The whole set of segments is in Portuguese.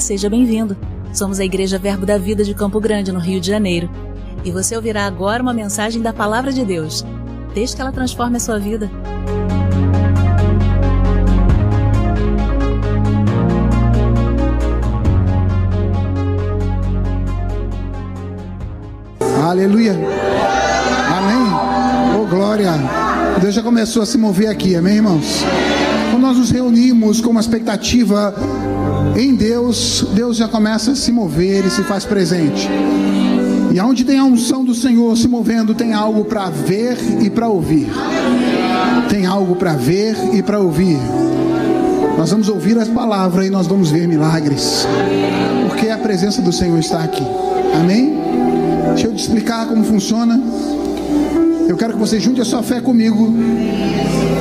Seja bem-vindo. Somos a Igreja Verbo da Vida de Campo Grande, no Rio de Janeiro. E você ouvirá agora uma mensagem da Palavra de Deus. Desde que ela transforme a sua vida. Aleluia. Amém. Oh, glória. Deus já começou a se mover aqui, amém, irmãos? Quando nós nos reunimos com uma expectativa em Deus, Deus já começa a se mover e se faz presente. E aonde tem a unção do Senhor se movendo, tem algo para ver e para ouvir. Tem algo para ver e para ouvir. Nós vamos ouvir as palavras e nós vamos ver milagres. Porque a presença do Senhor está aqui. Amém? Deixa eu te explicar como funciona. Eu quero que você junte a sua fé comigo.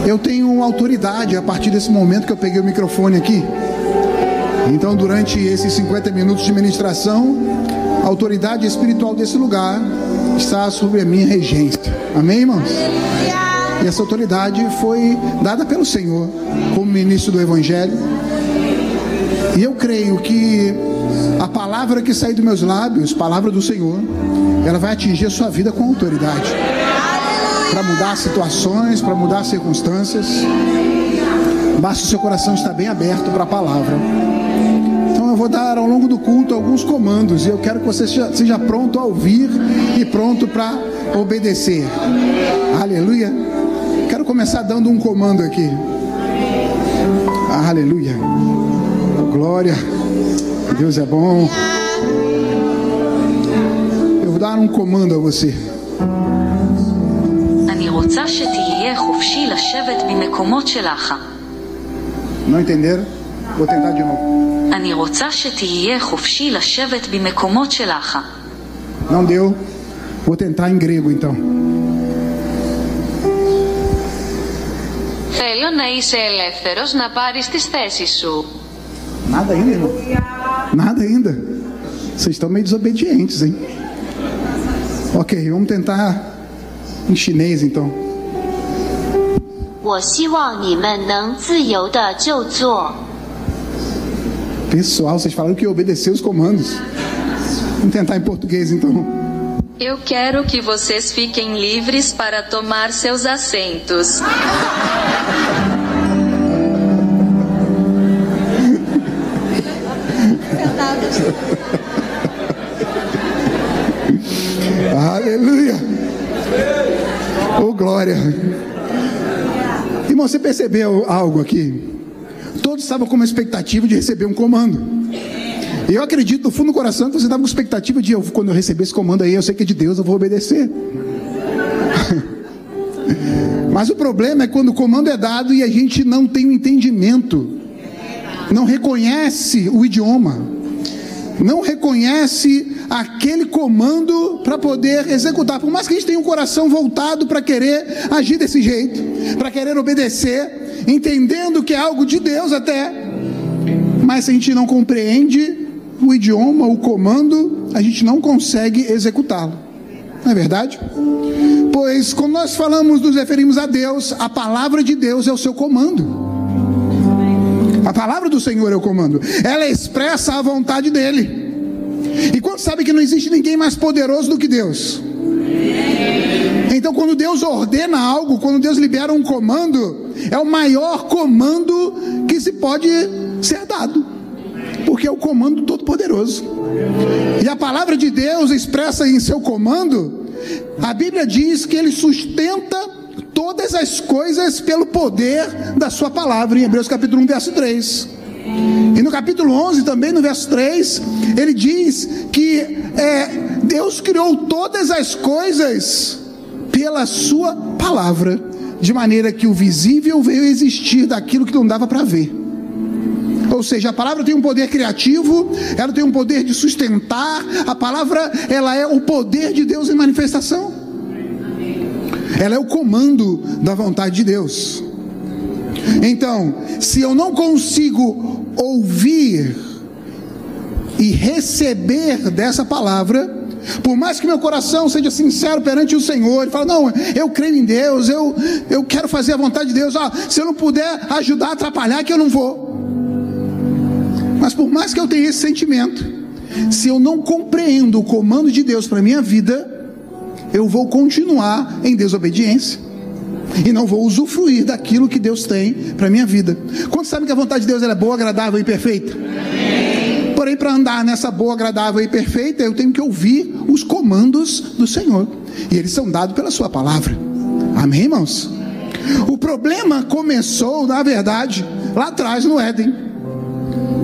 Eu tenho autoridade a partir desse momento que eu peguei o microfone aqui. Então, durante esses 50 minutos de ministração, a autoridade espiritual desse lugar está sobre a minha regência. Amém, irmãos? E essa autoridade foi dada pelo Senhor como ministro do Evangelho. E eu creio que a palavra que sair dos meus lábios, palavra do Senhor, ela vai atingir a sua vida com autoridade. Para mudar situações, para mudar circunstâncias. Basta o seu coração estar bem aberto para a palavra. Vou dar ao longo do culto alguns comandos e eu quero que você seja, seja pronto a ouvir e pronto para obedecer. Aleluia. Quero começar dando um comando aqui. Aleluia. Glória. Deus é bom. Eu vou dar um comando a você. Não entenderam? Vou tentar de novo. Não deu? Vou tentar em grego então. Θέλω να είσαι ελεύθερος να πάρεις τις θέσεις σου. Nada ainda, irmão? Nada ainda. Vocês estão meio desobedientes, hein? Ok, vamos tentar em chinês então. 我希望你们能自由的就坐。 Pessoal, vocês falaram que obedecer os comandos. Vamos tentar em português então. Eu quero que vocês fiquem livres para tomar seus assentos. Aleluia. Oh, glória. Irmão, você percebeu algo aqui? Todos estavam com uma expectativa de receber um comando. Eu acredito no fundo do coração que você estava com expectativa de eu, quando eu receber esse comando aí, eu sei que é de Deus, eu vou obedecer. Mas o problema é quando o comando é dado e a gente não tem o entendimento, não reconhece o idioma, não reconhece aquele comando para poder executar. Por mais que a gente tenha um coração voltado para querer agir desse jeito, para querer obedecer, entendendo que é algo de Deus até, mas se a gente não compreende o idioma, o comando, a gente não consegue executá-lo. Não é verdade? Pois quando nós falamos, nos referimos a Deus, a palavra de Deus é o seu comando. A palavra do Senhor é o comando. Ela expressa a vontade dele. E quando sabe que não existe ninguém mais poderoso do que Deus? Então, quando Deus ordena algo, quando Deus libera um comando, é o maior comando que se pode ser dado, porque é o comando todo-poderoso. E a palavra de Deus expressa em seu comando, a Bíblia diz que ele sustenta todas as coisas pelo poder da sua palavra, em Hebreus capítulo 1, verso 3. E no capítulo 11, também no verso 3, ele diz que é, Deus criou todas as coisas pela sua palavra, de maneira que o visível veio existir daquilo que não dava para ver. Ou seja, a palavra tem um poder criativo, ela tem um poder de sustentar, a palavra ela é o poder de Deus em manifestação. Ela é o comando da vontade de Deus. Então, se eu não consigo ouvir e receber dessa palavra, por mais que meu coração seja sincero perante o Senhor, e fala, não, eu creio em Deus, eu, eu quero fazer a vontade de Deus, ah, se eu não puder ajudar, atrapalhar, que eu não vou. Mas por mais que eu tenha esse sentimento, se eu não compreendo o comando de Deus para minha vida, eu vou continuar em desobediência e não vou usufruir daquilo que Deus tem para minha vida. Quantos sabem que a vontade de Deus é boa, agradável e perfeita? Porém, para andar nessa boa, agradável e perfeita, eu tenho que ouvir os comandos do Senhor. E eles são dados pela Sua palavra. Amém, irmãos? O problema começou, na verdade, lá atrás no Éden.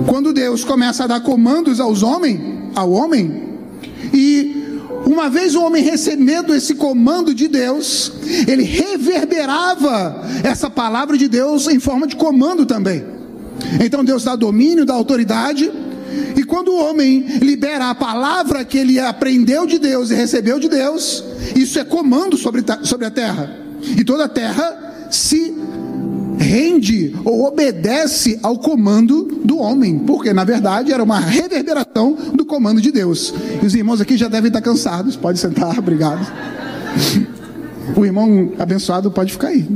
Quando Deus começa a dar comandos aos homens, ao homem, e uma vez o homem recebendo esse comando de Deus, ele reverberava essa palavra de Deus em forma de comando também. Então Deus dá domínio, dá autoridade, e quando o homem libera a palavra que ele aprendeu de Deus e recebeu de Deus, isso é comando sobre, sobre a terra. E toda a terra se rende ou obedece ao comando do homem, porque na verdade era uma reverberação do comando de Deus. E os irmãos aqui já devem estar cansados, pode sentar, obrigado. O irmão abençoado pode ficar aí.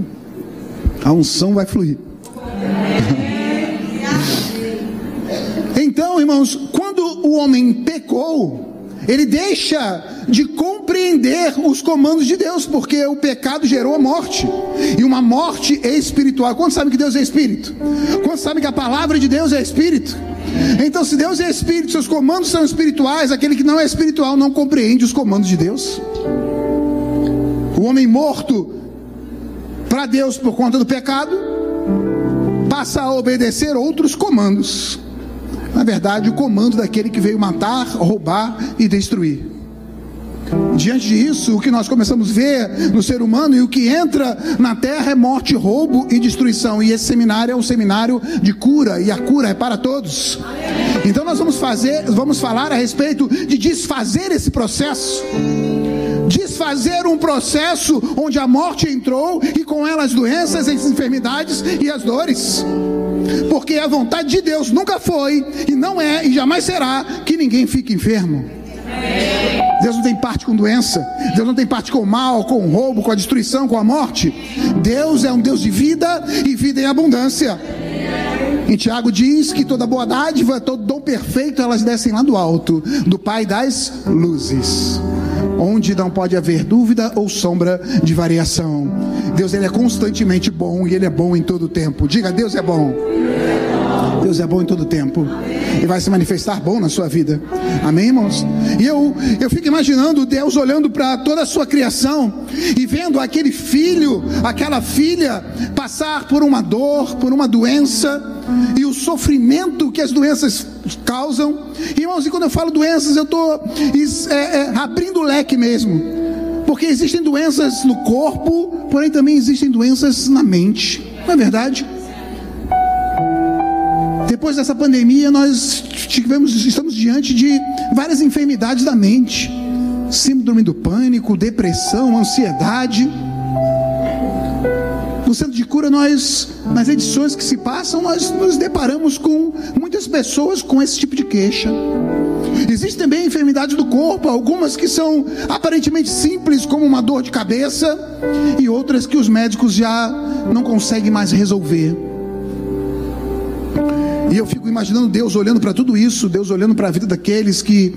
A unção vai fluir. Irmãos, quando o homem pecou, ele deixa de compreender os comandos de Deus, porque o pecado gerou a morte, e uma morte espiritual. Quantos sabem que Deus é espírito? Quantos sabem que a palavra de Deus é espírito? Então, se Deus é espírito, seus comandos são espirituais, aquele que não é espiritual não compreende os comandos de Deus. O homem morto para Deus por conta do pecado passa a obedecer outros comandos na verdade, o comando daquele que veio matar, roubar e destruir. Diante disso, o que nós começamos a ver no ser humano e o que entra na terra é morte, roubo e destruição. E esse seminário é um seminário de cura, e a cura é para todos. Então nós vamos fazer, vamos falar a respeito de desfazer esse processo. Desfazer um processo onde a morte entrou e com ela as doenças, as enfermidades e as dores porque a vontade de Deus nunca foi, e não é, e jamais será, que ninguém fique enfermo. Deus não tem parte com doença, Deus não tem parte com o mal, com o roubo, com a destruição, com a morte. Deus é um Deus de vida e vida em abundância. Em Tiago diz que toda boa dádiva, todo dom perfeito, elas descem lá do alto, do Pai das luzes, onde não pode haver dúvida ou sombra de variação. Deus ele é constantemente bom e ele é bom em todo tempo. Diga, Deus é bom. Deus é bom em todo tempo e vai se manifestar bom na sua vida. Amém, irmãos? E eu, eu fico imaginando Deus olhando para toda a sua criação e vendo aquele filho, aquela filha passar por uma dor, por uma doença e o sofrimento que as doenças causam. Irmãos, e quando eu falo doenças, eu estou é, é, abrindo o leque mesmo. Porque existem doenças no corpo, porém também existem doenças na mente. Não é verdade? Depois dessa pandemia, nós tivemos, estamos diante de várias enfermidades da mente: síndrome do pânico, depressão, ansiedade. No centro de cura, nós, nas edições que se passam, nós nos deparamos com muitas pessoas com esse tipo de queixa. Existem também enfermidades do corpo, algumas que são aparentemente simples, como uma dor de cabeça, e outras que os médicos já não conseguem mais resolver. E eu fico imaginando Deus olhando para tudo isso, Deus olhando para a vida daqueles que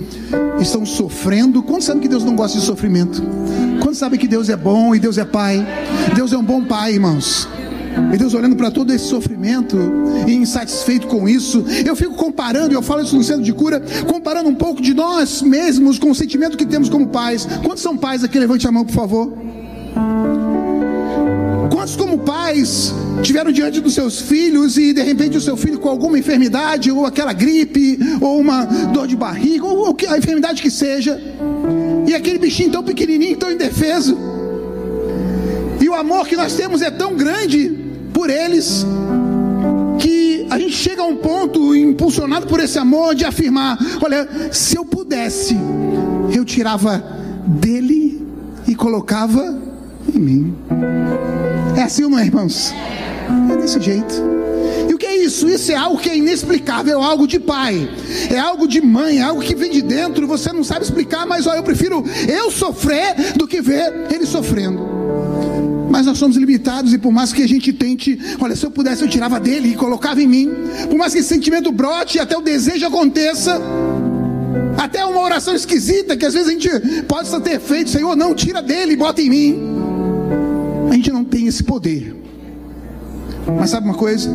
estão sofrendo. Quantos sabem que Deus não gosta de sofrimento? Quantos sabem que Deus é bom e Deus é Pai? Deus é um bom Pai, irmãos. E Deus olhando para todo esse sofrimento e insatisfeito com isso, eu fico comparando, eu falo isso no centro de cura, comparando um pouco de nós mesmos com o sentimento que temos como pais. Quantos são pais aqui? Levante a mão, por favor. Quantos, como pais, tiveram diante dos seus filhos e de repente o seu filho com alguma enfermidade, ou aquela gripe, ou uma dor de barriga, ou a enfermidade que seja, e aquele bichinho tão pequenininho, tão indefeso, e o amor que nós temos é tão grande por eles, que a gente chega a um ponto, impulsionado por esse amor, de afirmar: olha, se eu pudesse, eu tirava dele e colocava em mim. É assim ou não é, irmãos? É desse jeito. E o que é isso? Isso é algo que é inexplicável, é algo de pai, é algo de mãe, é algo que vem de dentro, você não sabe explicar, mas ó, eu prefiro eu sofrer do que ver ele sofrendo. Mas nós somos limitados e por mais que a gente tente, olha, se eu pudesse eu tirava dele e colocava em mim. Por mais que esse sentimento brote até o desejo aconteça, até uma oração esquisita que às vezes a gente possa ter feito, Senhor, não tira dele e bota em mim. A gente não tem esse poder. Mas sabe uma coisa?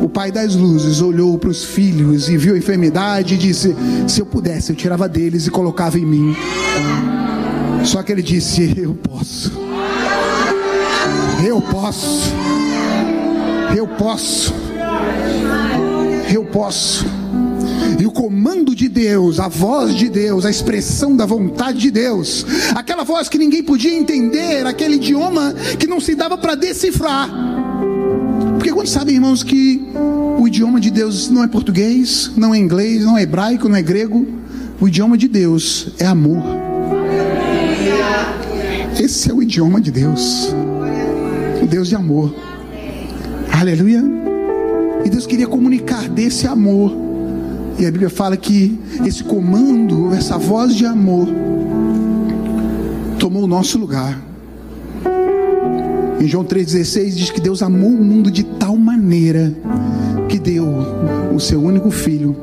O pai das luzes olhou para os filhos e viu a enfermidade e disse: Se eu pudesse, eu tirava deles e colocava em mim. Só que ele disse: Eu posso. Eu posso. Eu posso. Eu posso. E o comando de Deus, a voz de Deus, a expressão da vontade de Deus, aquela voz que ninguém podia entender, aquele idioma que não se dava para decifrar. Porque quando sabem, irmãos, que o idioma de Deus não é português, não é inglês, não é hebraico, não é grego, o idioma de Deus é amor. Esse é o idioma de Deus. Deus de amor. Aleluia. E Deus queria comunicar desse amor. E a Bíblia fala que esse comando, essa voz de amor, tomou o nosso lugar. Em João 3,16 diz que Deus amou o mundo de tal maneira que deu o seu único filho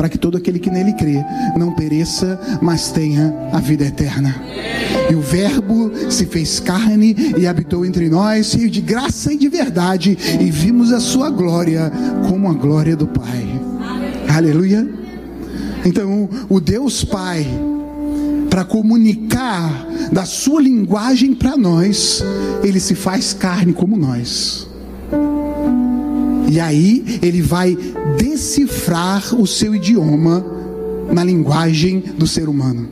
para que todo aquele que nele crê não pereça, mas tenha a vida eterna. E o Verbo se fez carne e habitou entre nós, cheio de graça e de verdade, e vimos a sua glória como a glória do Pai. Aleluia. Então, o Deus Pai, para comunicar da sua linguagem para nós, ele se faz carne como nós. E aí ele vai decifrar o seu idioma na linguagem do ser humano.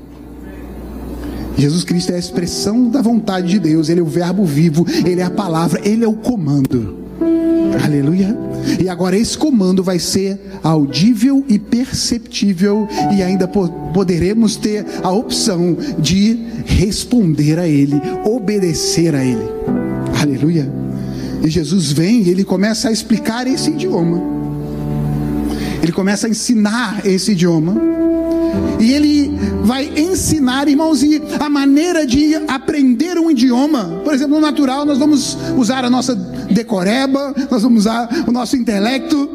Jesus Cristo é a expressão da vontade de Deus, ele é o verbo vivo, ele é a palavra, ele é o comando. Aleluia. E agora esse comando vai ser audível e perceptível e ainda poderemos ter a opção de responder a ele, obedecer a ele. Aleluia. E Jesus vem e ele começa a explicar esse idioma. Ele começa a ensinar esse idioma. E ele vai ensinar, irmãos, e a maneira de aprender um idioma. Por exemplo, no natural, nós vamos usar a nossa decoreba, nós vamos usar o nosso intelecto.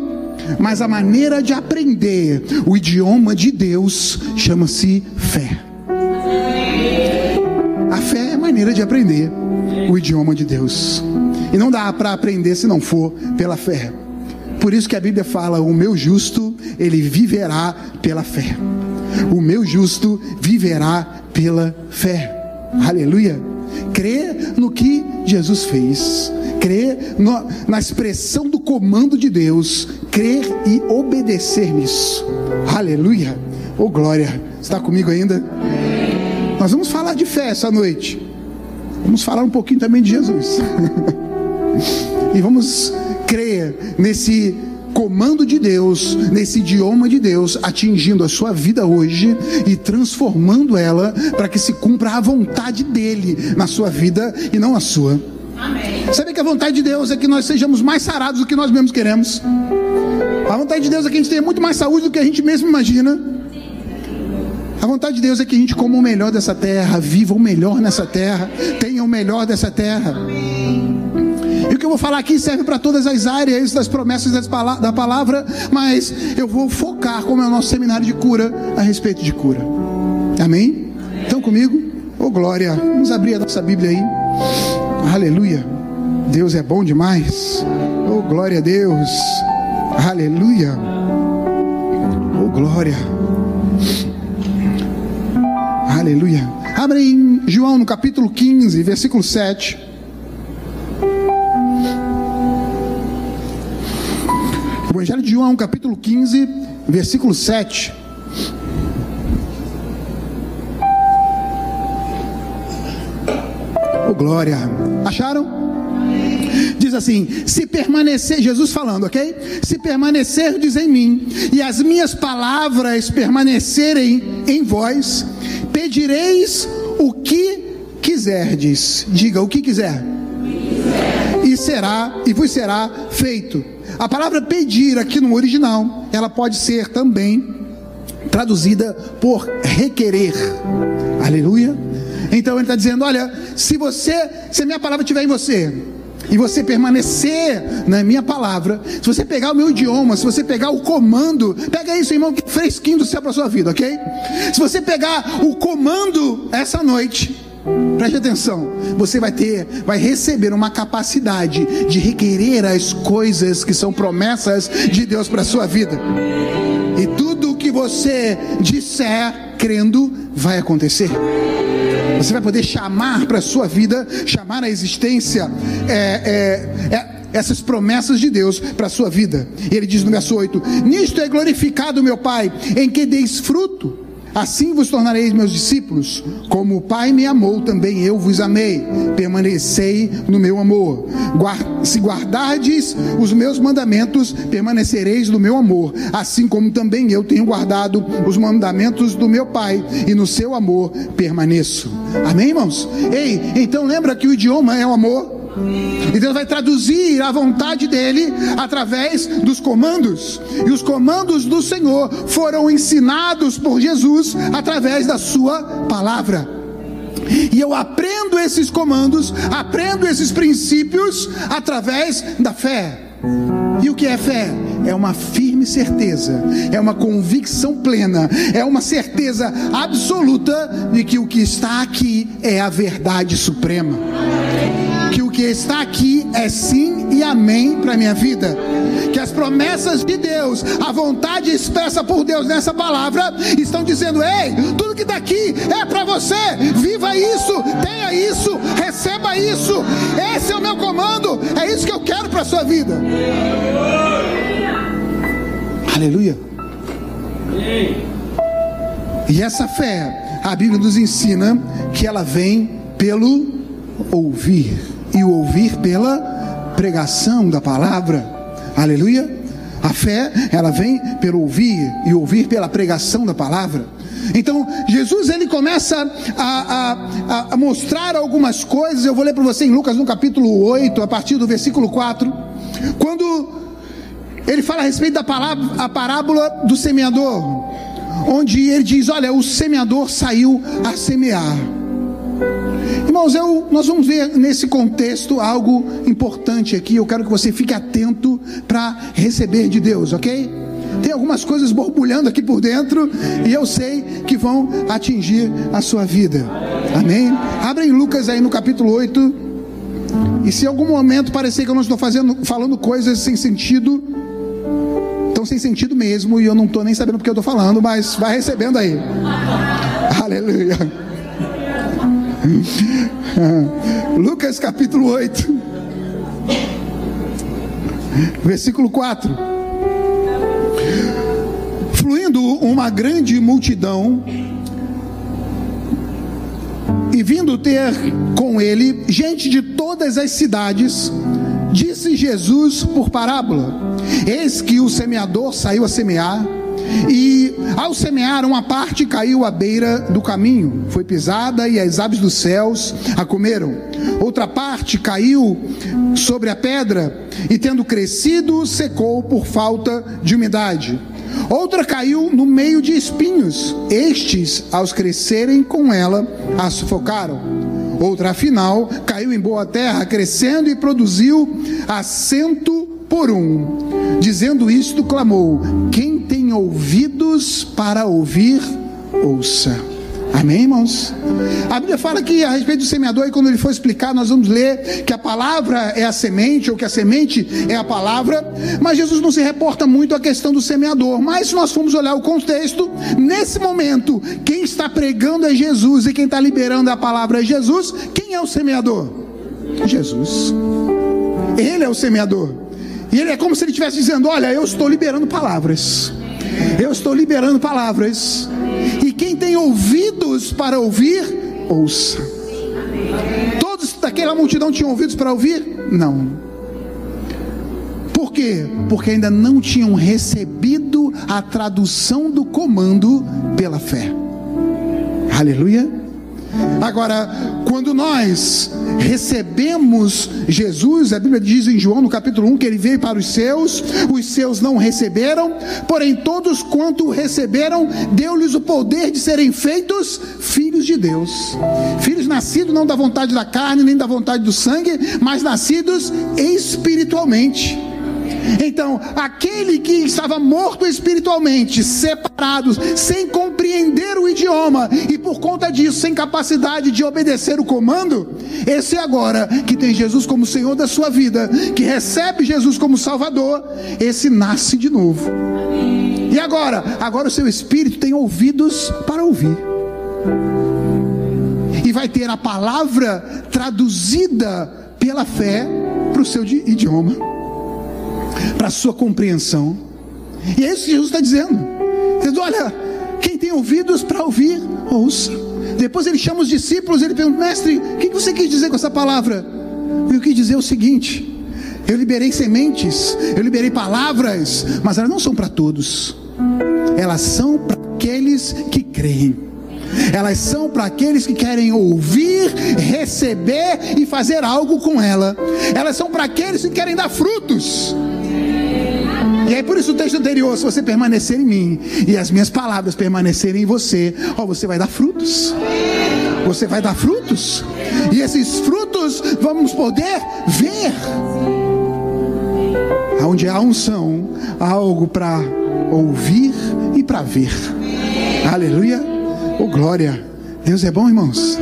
Mas a maneira de aprender o idioma de Deus chama-se fé. A fé é a maneira de aprender o idioma de Deus. E não dá para aprender se não for pela fé. Por isso que a Bíblia fala: o meu justo, ele viverá pela fé. O meu justo viverá pela fé. Aleluia. Crê no que Jesus fez. Crê no, na expressão do comando de Deus. Crer e obedecer nisso. Aleluia. Oh glória. Está comigo ainda? Nós vamos falar de fé essa noite. Vamos falar um pouquinho também de Jesus. e vamos crer nesse comando de Deus, nesse idioma de Deus, atingindo a sua vida hoje e transformando ela para que se cumpra a vontade dele na sua vida e não a sua. Amém. Sabe que a vontade de Deus é que nós sejamos mais sarados do que nós mesmos queremos. A vontade de Deus é que a gente tenha muito mais saúde do que a gente mesmo imagina. A vontade de Deus é que a gente coma o melhor dessa terra, viva o melhor nessa terra, tenha o melhor dessa terra. Amém. Que eu vou falar aqui serve para todas as áreas das promessas da palavra, mas eu vou focar, como é o nosso seminário de cura, a respeito de cura. Amém? Estão comigo? Ô oh, glória! Vamos abrir a nossa Bíblia aí. Aleluia! Deus é bom demais. Oh glória a Deus! Aleluia! Oh glória! Aleluia! Abre em João no capítulo 15, versículo 7. João, capítulo 15, versículo 7. Oh, glória. Acharam? Diz assim: se permanecer, Jesus falando, ok? Se permanecerdes em mim e as minhas palavras permanecerem em vós, pedireis o que quiserdes. Diga o que quiser. E será, e vos será feito. A palavra pedir aqui no original, ela pode ser também traduzida por requerer. Aleluia. Então ele está dizendo: olha, se você, se a minha palavra estiver em você, e você permanecer na minha palavra, se você pegar o meu idioma, se você pegar o comando, pega isso, irmão, fresquinho do céu para sua vida, ok? Se você pegar o comando essa noite, preste atenção, você vai ter, vai receber uma capacidade de requerer as coisas que são promessas de Deus para sua vida. E tudo o que você disser crendo vai acontecer. Você vai poder chamar para a sua vida, chamar a existência é, é, é, essas promessas de Deus para a sua vida. E ele diz no verso 8: Nisto é glorificado meu Pai, em que deis fruto Assim vos tornareis meus discípulos, como o Pai me amou, também eu vos amei. Permanecei no meu amor. Se guardardes os meus mandamentos, permanecereis no meu amor, assim como também eu tenho guardado os mandamentos do meu Pai, e no seu amor permaneço. Amém, irmãos? Ei, então lembra que o idioma é o amor? E Deus vai traduzir a vontade dele através dos comandos. E os comandos do Senhor foram ensinados por Jesus através da sua palavra. E eu aprendo esses comandos, aprendo esses princípios através da fé. E o que é fé? É uma firme certeza, é uma convicção plena, é uma certeza absoluta de que o que está aqui é a verdade suprema que está aqui é sim e amém para minha vida. Que as promessas de Deus, a vontade expressa por Deus nessa palavra, estão dizendo: ei, tudo que está aqui é para você, viva isso, tenha isso, receba isso. Esse é o meu comando, é isso que eu quero para a sua vida. Aleluia. E essa fé, a Bíblia nos ensina que ela vem pelo ouvir e o ouvir pela pregação da palavra. Aleluia. A fé, ela vem pelo ouvir e ouvir pela pregação da palavra. Então, Jesus ele começa a, a, a mostrar algumas coisas. Eu vou ler para você em Lucas no capítulo 8, a partir do versículo 4. Quando ele fala a respeito da palavra, a parábola do semeador, onde ele diz: Olha, o semeador saiu a semear. Irmãos, eu, nós vamos ver nesse contexto algo importante aqui. Eu quero que você fique atento para receber de Deus, ok? Tem algumas coisas borbulhando aqui por dentro e eu sei que vão atingir a sua vida. Amém? Abrem Lucas aí no capítulo 8. E se em algum momento parecer que eu não estou fazendo, falando coisas sem sentido, estão sem sentido mesmo e eu não estou nem sabendo porque eu estou falando, mas vai recebendo aí. Aleluia. Lucas capítulo 8, versículo 4. Fluindo uma grande multidão e vindo ter com ele gente de todas as cidades, disse Jesus por parábola: Eis que o semeador saiu a semear. E ao semear, uma parte caiu à beira do caminho, foi pisada e as aves dos céus a comeram. Outra parte caiu sobre a pedra e, tendo crescido, secou por falta de umidade. Outra caiu no meio de espinhos, estes, aos crescerem com ela, a sufocaram. Outra, afinal, caiu em boa terra, crescendo e produziu a cento por um. Dizendo isto, clamou: Quem ouvidos para ouvir, ouça. Amém, irmãos? A Bíblia fala que a respeito do semeador, e quando ele for explicar, nós vamos ler que a palavra é a semente, ou que a semente é a palavra, mas Jesus não se reporta muito à questão do semeador. Mas se nós formos olhar o contexto, nesse momento, quem está pregando é Jesus e quem está liberando a palavra é Jesus. Quem é o semeador? Jesus. Ele é o semeador. E ele é como se ele estivesse dizendo: Olha, eu estou liberando palavras. Eu estou liberando palavras. E quem tem ouvidos para ouvir, ouça. Todos daquela multidão tinham ouvidos para ouvir? Não. Por quê? Porque ainda não tinham recebido a tradução do comando pela fé. Aleluia. Agora, quando nós recebemos Jesus, a Bíblia diz em João no capítulo 1 que ele veio para os seus, os seus não receberam, porém todos quanto receberam, deu-lhes o poder de serem feitos filhos de Deus. Filhos nascidos não da vontade da carne, nem da vontade do sangue, mas nascidos espiritualmente. Então, aquele que estava morto espiritualmente, separado, sem compreender o idioma e por conta disso, sem capacidade de obedecer o comando, esse agora que tem Jesus como Senhor da sua vida, que recebe Jesus como Salvador, esse nasce de novo. E agora? Agora o seu espírito tem ouvidos para ouvir. E vai ter a palavra traduzida pela fé para o seu idioma para a sua compreensão. E é isso que Jesus está dizendo. Dizendo, olha, quem tem ouvidos para ouvir, ouça. Depois ele chama os discípulos, ele pergunta, mestre, o que você quis dizer com essa palavra? Eu quis dizer o seguinte: eu liberei sementes, eu liberei palavras, mas elas não são para todos. Elas são para aqueles que creem. Elas são para aqueles que querem ouvir, receber e fazer algo com ela. Elas são para aqueles que querem dar frutos. E aí por isso o texto anterior, se você permanecer em mim e as minhas palavras permanecerem em você, ó, você vai dar frutos. Você vai dar frutos. E esses frutos vamos poder ver. Onde há unção, há algo para ouvir e para ver. Aleluia. Oh glória. Deus é bom, irmãos.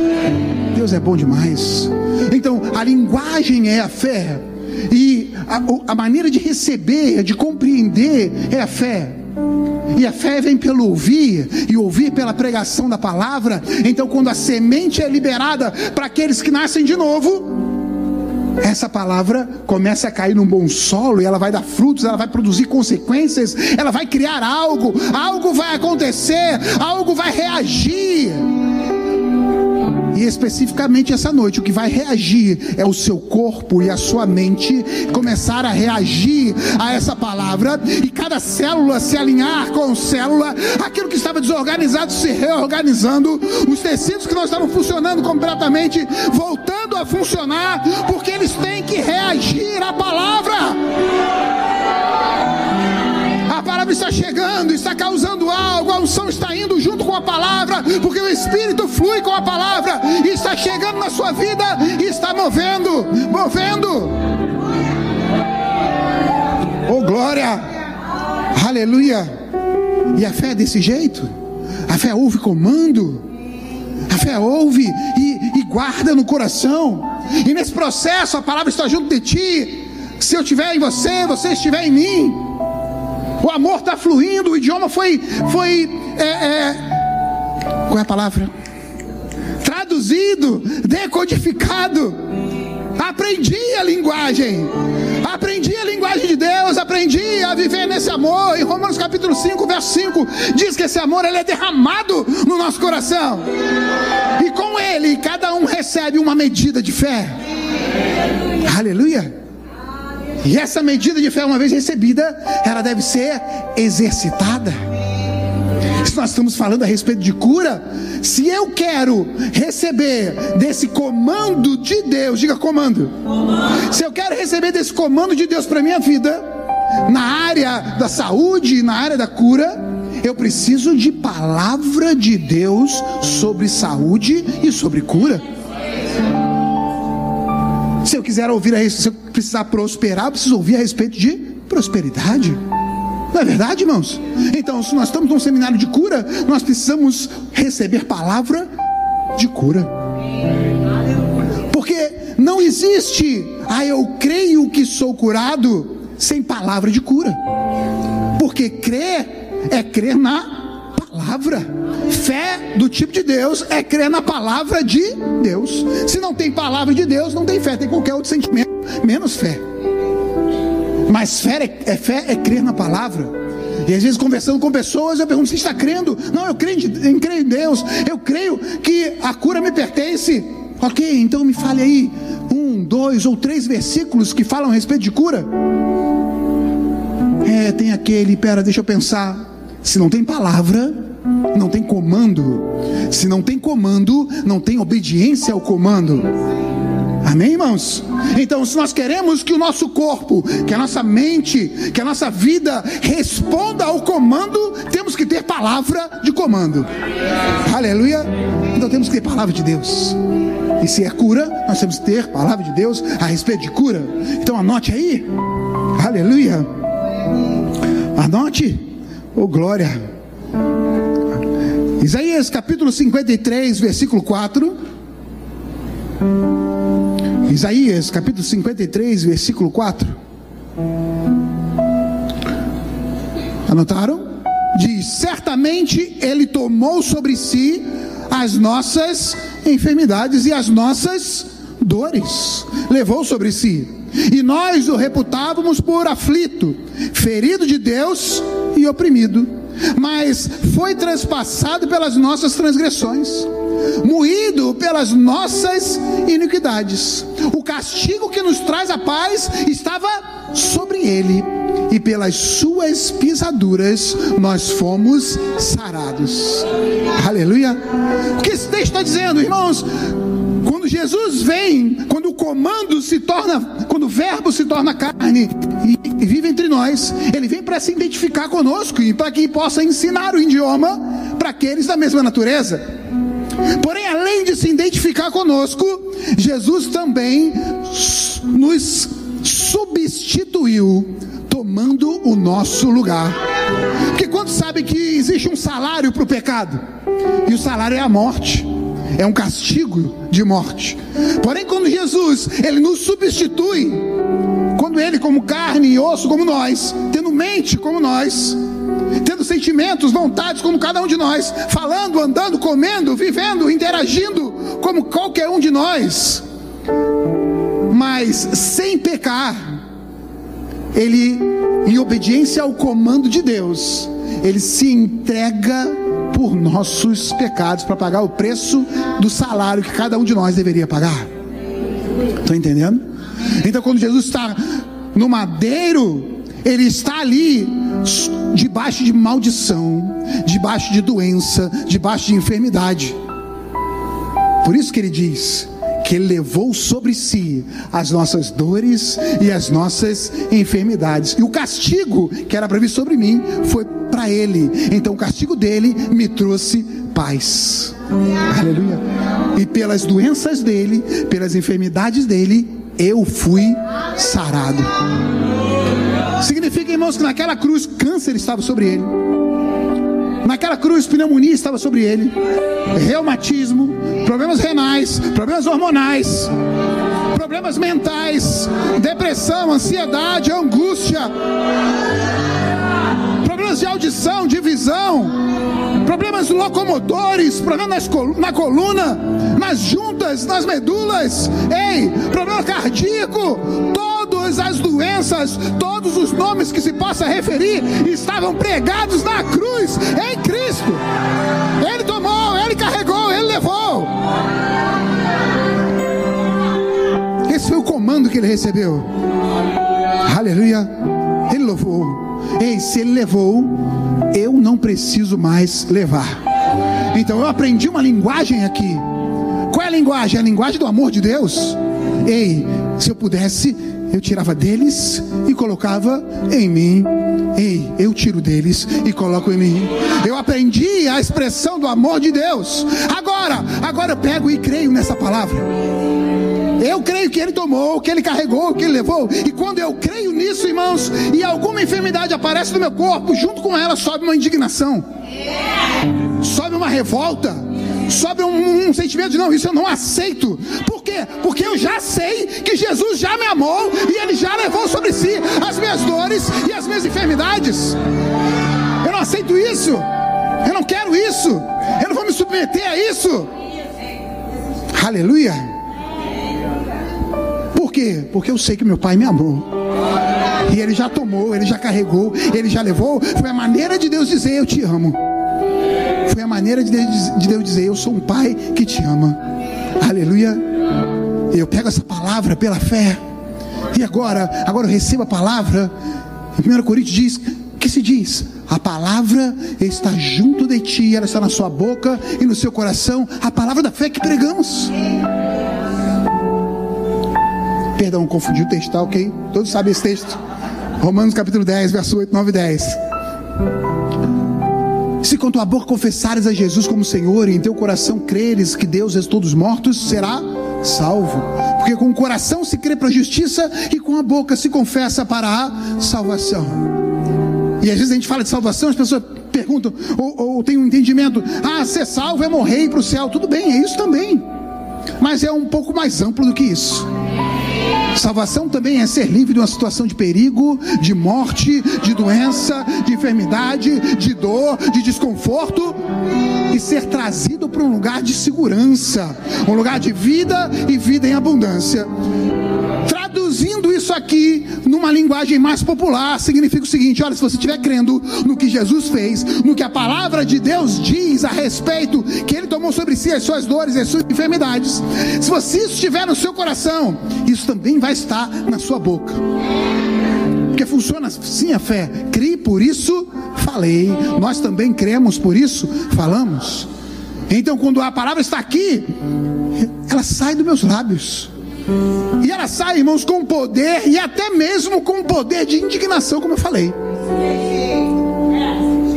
Deus é bom demais. Então, a linguagem é a fé. A, a maneira de receber, de compreender é a fé. E a fé vem pelo ouvir, e ouvir pela pregação da palavra. Então, quando a semente é liberada para aqueles que nascem de novo, essa palavra começa a cair num bom solo e ela vai dar frutos, ela vai produzir consequências, ela vai criar algo, algo vai acontecer, algo vai reagir. Especificamente essa noite, o que vai reagir é o seu corpo e a sua mente começar a reagir a essa palavra e cada célula se alinhar com célula, aquilo que estava desorganizado se reorganizando, os tecidos que não estavam funcionando completamente voltando a funcionar, porque eles têm que reagir à palavra está chegando, está causando algo, a unção está indo junto com a palavra, porque o Espírito flui com a palavra, e está chegando na sua vida e está movendo, movendo. Oh glória, aleluia. E a fé é desse jeito, a fé ouve comando, a fé ouve e, e guarda no coração, e nesse processo a palavra está junto de ti. Se eu estiver em você, você estiver em mim o amor está fluindo, o idioma foi, foi é, é, qual é a palavra? Traduzido, decodificado. Aprendi a linguagem, aprendi a linguagem de Deus, aprendi a viver nesse amor. Em Romanos capítulo 5, verso 5, diz que esse amor ele é derramado no nosso coração, e com ele cada um recebe uma medida de fé. Aleluia. E essa medida de fé, uma vez recebida, ela deve ser exercitada. Se nós estamos falando a respeito de cura, se eu quero receber desse comando de Deus, diga comando. comando. Se eu quero receber desse comando de Deus para minha vida, na área da saúde, na área da cura, eu preciso de palavra de Deus sobre saúde e sobre cura. Se eu quiser ouvir a se eu precisar prosperar, eu preciso ouvir a respeito de prosperidade. Não é verdade, irmãos? Então, se nós estamos num seminário de cura, nós precisamos receber palavra de cura. Porque não existe, ah, eu creio que sou curado, sem palavra de cura. Porque crer é crer na palavra. Fé do tipo de Deus é crer na palavra de Deus. Se não tem palavra de Deus, não tem fé, tem qualquer outro sentimento, menos fé. Mas fé é, é fé é crer na palavra. E às vezes conversando com pessoas, eu pergunto: você está crendo? Não, eu creio, eu creio em Deus. Eu creio que a cura me pertence. Ok, então me fale aí um, dois ou três versículos que falam a respeito de cura. É, tem aquele, pera, deixa eu pensar. Se não tem palavra, não tem comando. Se não tem comando, não tem obediência ao comando. Amém, irmãos? Então, se nós queremos que o nosso corpo, que a nossa mente, que a nossa vida responda ao comando, temos que ter palavra de comando. Aleluia. Então temos que ter palavra de Deus. E se é cura, nós temos que ter palavra de Deus a respeito de cura. Então anote aí. Aleluia. Anote. Oh glória. Isaías capítulo 53, versículo 4. Isaías capítulo 53, versículo 4. Anotaram? Diz: Certamente Ele tomou sobre si as nossas enfermidades e as nossas dores, levou sobre si. E nós o reputávamos por aflito, ferido de Deus e oprimido. Mas foi transpassado pelas nossas transgressões moído pelas nossas iniquidades. O castigo que nos traz a paz estava sobre ele, e pelas suas pisaduras nós fomos sarados. Aleluia. O que esse texto está dizendo, irmãos? Quando Jesus vem, quando o comando se torna, quando o verbo se torna carne e, vive entre nós, ele vem para se identificar conosco e para que possa ensinar o idioma para aqueles da mesma natureza. Porém, além de se identificar conosco, Jesus também nos substituiu, tomando o nosso lugar. Porque quando sabe que existe um salário para o pecado, e o salário é a morte, é um castigo de morte. Porém, quando Jesus ele nos substitui, quando ele como carne e osso como nós, tendo mente como nós, tendo sentimentos, vontades como cada um de nós, falando, andando, comendo, vivendo, interagindo como qualquer um de nós, mas sem pecar, ele, em obediência ao comando de Deus, ele se entrega por nossos pecados para pagar o preço do salário que cada um de nós deveria pagar. Estão entendendo? Então, quando Jesus está no madeiro, ele está ali debaixo de maldição, debaixo de doença, debaixo de enfermidade. Por isso que ele diz que ele levou sobre si as nossas dores e as nossas enfermidades. E o castigo que era previsto sobre mim foi para ele. Então o castigo dele me trouxe paz. Aleluia. E pelas doenças dele, pelas enfermidades dele, eu fui sarado. Significa, irmãos, que naquela cruz câncer estava sobre ele. Naquela cruz, pneumonia estava sobre ele, reumatismo, problemas renais, problemas hormonais, problemas mentais, depressão, ansiedade, angústia, problemas de audição, de visão, problemas locomotores, problemas na coluna, nas juntas, nas medulas, ei, problema cardíaco, todas as doenças, todos os nomes que se possa referir, estavam pregados na cruz em Cristo. Ele tomou, ele carregou, ele levou. Esse foi o comando que ele recebeu. Aleluia. Ele louvou. Ei, se ele levou, eu não preciso mais levar. Então eu aprendi uma linguagem aqui. Qual é a linguagem? A linguagem do amor de Deus. Ei, se eu pudesse, eu tirava deles e colocava em mim. Ei, eu tiro deles e coloco em mim. Eu aprendi a expressão do amor de Deus. Agora, agora eu pego e creio nessa palavra. Eu creio que ele tomou, que ele carregou, que ele levou. E quando eu creio nisso, irmãos, e alguma enfermidade aparece no meu corpo, junto com ela sobe uma indignação, sobe uma revolta, sobe um, um sentimento de não, isso eu não aceito. Por quê? Porque eu já sei que Jesus já me amou e ele já levou sobre si as minhas dores e as minhas enfermidades. Eu não aceito isso. Eu não quero isso. Eu não vou me submeter a isso. Aleluia. Quê? Porque eu sei que meu pai me amou. E ele já tomou, ele já carregou, ele já levou. Foi a maneira de Deus dizer: Eu te amo. Foi a maneira de Deus dizer: Eu sou um pai que te ama. Aleluia. Eu pego essa palavra pela fé. E agora, agora eu recebo a palavra. Em 1 Coríntios diz: que se diz? A palavra está junto de ti, ela está na sua boca e no seu coração. A palavra da fé que pregamos. Perdão, confundi o texto, tá ok? Todos sabem esse texto. Romanos capítulo 10, verso 8, 9 e 10. Se com tua boca confessares a Jesus como Senhor e em teu coração creres que Deus ressuscitou dos mortos, será salvo. Porque com o coração se crê para a justiça e com a boca se confessa para a salvação. E às vezes a gente fala de salvação, as pessoas perguntam, ou, ou tem um entendimento: ah, ser salvo é morrer para o céu. Tudo bem, é isso também. Mas é um pouco mais amplo do que isso. Salvação também é ser livre de uma situação de perigo, de morte, de doença, de enfermidade, de dor, de desconforto e ser trazido para um lugar de segurança, um lugar de vida e vida em abundância. Traduzindo isso aqui numa linguagem mais popular, significa o seguinte: olha, se você estiver crendo no que Jesus fez, no que a palavra de Deus diz a respeito, que Ele tomou sobre si as suas dores e as suas enfermidades, se você isso estiver no seu coração, isso também vai estar na sua boca. Porque funciona assim a fé. Crie, por isso falei. Nós também cremos, por isso falamos. Então, quando a palavra está aqui, ela sai dos meus lábios. E ela sai, irmãos, com poder e até mesmo com poder de indignação, como eu falei.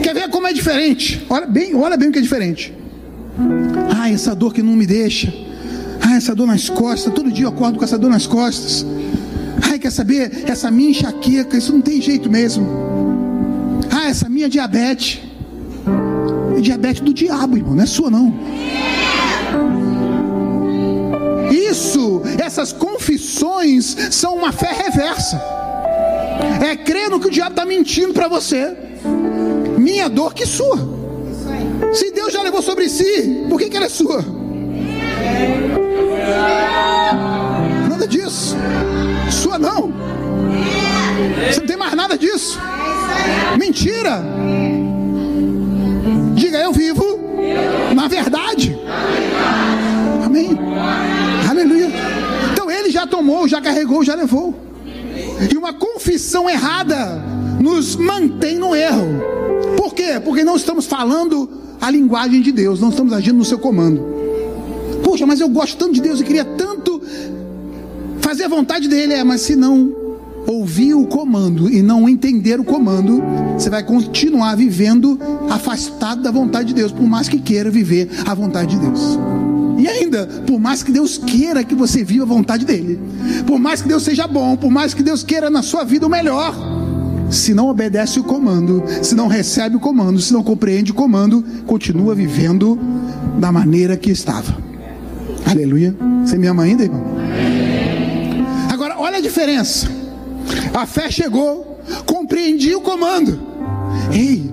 Quer ver como é diferente? Olha bem, olha bem o que é diferente. Ai, essa dor que não me deixa. Ai, essa dor nas costas. Todo dia eu acordo com essa dor nas costas. Ai, quer saber? Essa minha enxaqueca, isso não tem jeito mesmo. Ah, essa minha diabetes. Diabetes do diabo, irmão, não é sua não. Essas confissões são uma fé reversa. É crer no que o diabo está mentindo para você. Minha dor que sua. Se Deus já levou sobre si, por que, que ela é sua? Nada disso. Sua não. Você não tem mais nada disso. Mentira. Diga eu vivo na verdade. Amém. Já tomou, já carregou, já levou. E uma confissão errada nos mantém no erro. Por quê? Porque não estamos falando a linguagem de Deus, não estamos agindo no seu comando. Poxa, mas eu gosto tanto de Deus e queria tanto fazer a vontade dele. É, mas se não ouvir o comando e não entender o comando, você vai continuar vivendo afastado da vontade de Deus, por mais que queira viver a vontade de Deus. E ainda, por mais que Deus queira que você viva a vontade dele, por mais que Deus seja bom, por mais que Deus queira na sua vida o melhor, se não obedece o comando, se não recebe o comando, se não compreende o comando, continua vivendo da maneira que estava. Aleluia. Você me ama ainda, irmão? Agora, olha a diferença. A fé chegou, compreendi o comando. Ei,